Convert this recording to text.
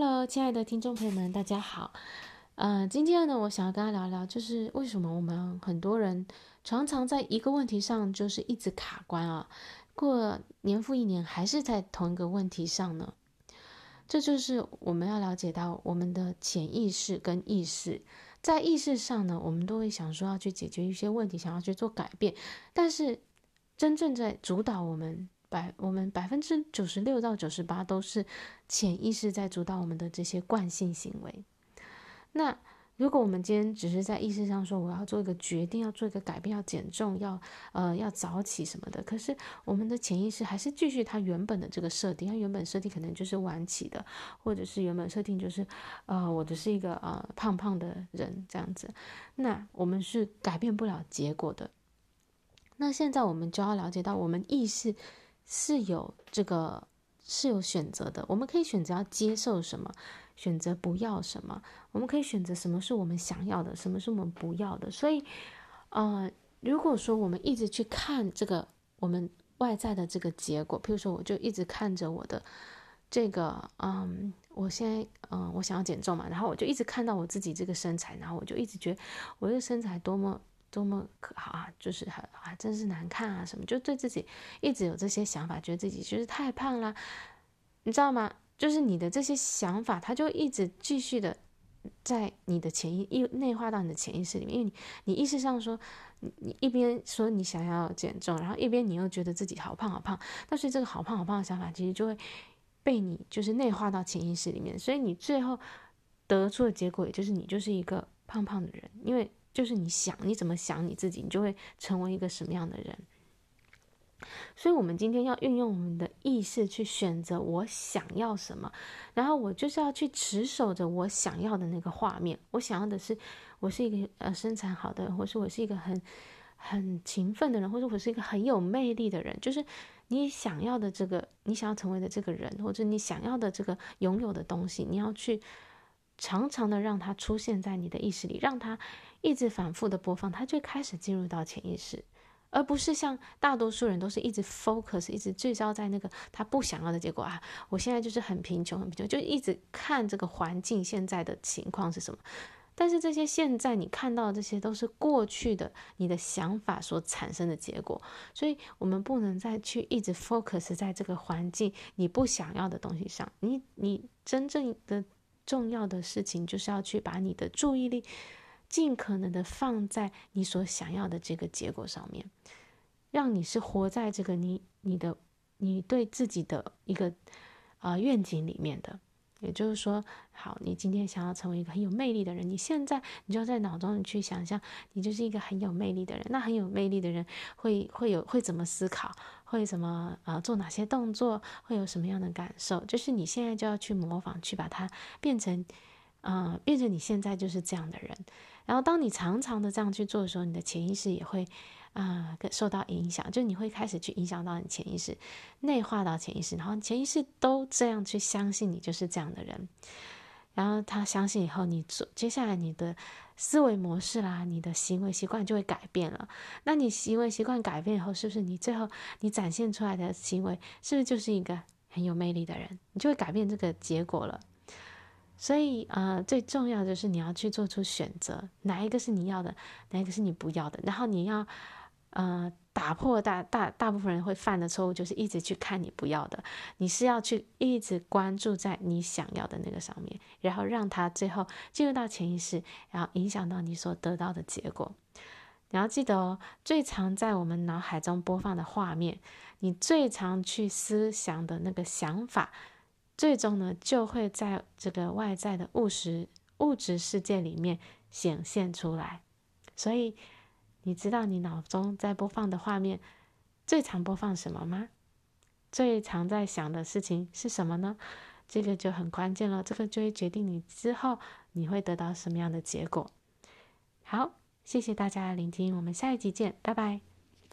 Hello，亲爱的听众朋友们，大家好。呃，今天呢，我想要跟大家聊聊，就是为什么我们很多人常常在一个问题上就是一直卡关啊，过年复一年还是在同一个问题上呢？这就是我们要了解到我们的潜意识跟意识，在意识上呢，我们都会想说要去解决一些问题，想要去做改变，但是真正在主导我们。百我们百分之九十六到九十八都是潜意识在主导我们的这些惯性行为。那如果我们今天只是在意识上说我要做一个决定，要做一个改变，要减重，要呃要早起什么的，可是我们的潜意识还是继续它原本的这个设定，它原本设定可能就是晚起的，或者是原本设定就是呃我的是一个呃胖胖的人这样子，那我们是改变不了结果的。那现在我们就要了解到我们意识。是有这个是有选择的，我们可以选择要接受什么，选择不要什么，我们可以选择什么是我们想要的，什么是我们不要的。所以，呃，如果说我们一直去看这个我们外在的这个结果，譬如说，我就一直看着我的这个，嗯，我现在，嗯，我想要减重嘛，然后我就一直看到我自己这个身材，然后我就一直觉得我这个身材多么。多么可好啊！就是很啊，真是难看啊！什么就对自己一直有这些想法，觉得自己就是太胖啦，你知道吗？就是你的这些想法，它就一直继续的在你的潜意意内化到你的潜意识里面，因为你你意识上说，你你一边说你想要减重，然后一边你又觉得自己好胖好胖，但是这个好胖好胖的想法，其实就会被你就是内化到潜意识里面，所以你最后得出的结果，也就是你就是一个胖胖的人，因为。就是你想你怎么想你自己，你就会成为一个什么样的人。所以，我们今天要运用我们的意识去选择我想要什么，然后我就是要去持守着我想要的那个画面。我想要的是，我是一个呃身材好的人，或是我是一个很很勤奋的人，或者我是一个很有魅力的人。就是你想要的这个，你想要成为的这个人，或者你想要的这个拥有的东西，你要去。常常的让它出现在你的意识里，让它一直反复的播放，它就开始进入到潜意识，而不是像大多数人都是一直 focus，一直聚焦在那个他不想要的结果啊。我现在就是很贫穷，很贫穷，就一直看这个环境现在的情况是什么。但是这些现在你看到的这些都是过去的你的想法所产生的结果，所以我们不能再去一直 focus 在这个环境你不想要的东西上。你你真正的。重要的事情就是要去把你的注意力尽可能的放在你所想要的这个结果上面，让你是活在这个你你的你对自己的一个啊、愿景里面的。也就是说，好，你今天想要成为一个很有魅力的人，你现在你就要在脑中去想象，你就是一个很有魅力的人。那很有魅力的人会会有会怎么思考，会怎么呃做哪些动作，会有什么样的感受？就是你现在就要去模仿，去把它变成，呃，变成你现在就是这样的人。然后当你常常的这样去做的时候，你的潜意识也会。啊、受到影响，就你会开始去影响到你潜意识，内化到潜意识，然后潜意识都这样去相信你就是这样的人，然后他相信以后，你接下来你的思维模式啦，你的行为习惯就会改变了。那你行为习惯改变以后，是不是你最后你展现出来的行为，是不是就是一个很有魅力的人？你就会改变这个结果了。所以，呃，最重要就是你要去做出选择，哪一个是你要的，哪一个是你不要的，然后你要。呃，打破大大大部分人会犯的错误，就是一直去看你不要的。你是要去一直关注在你想要的那个上面，然后让它最后进入到潜意识，然后影响到你所得到的结果。你要记得哦，最常在我们脑海中播放的画面，你最常去思想的那个想法，最终呢，就会在这个外在的物质物质世界里面显现出来。所以。你知道你脑中在播放的画面最常播放什么吗？最常在想的事情是什么呢？这个就很关键了，这个就会决定你之后你会得到什么样的结果。好，谢谢大家的聆听，我们下一集见，拜拜。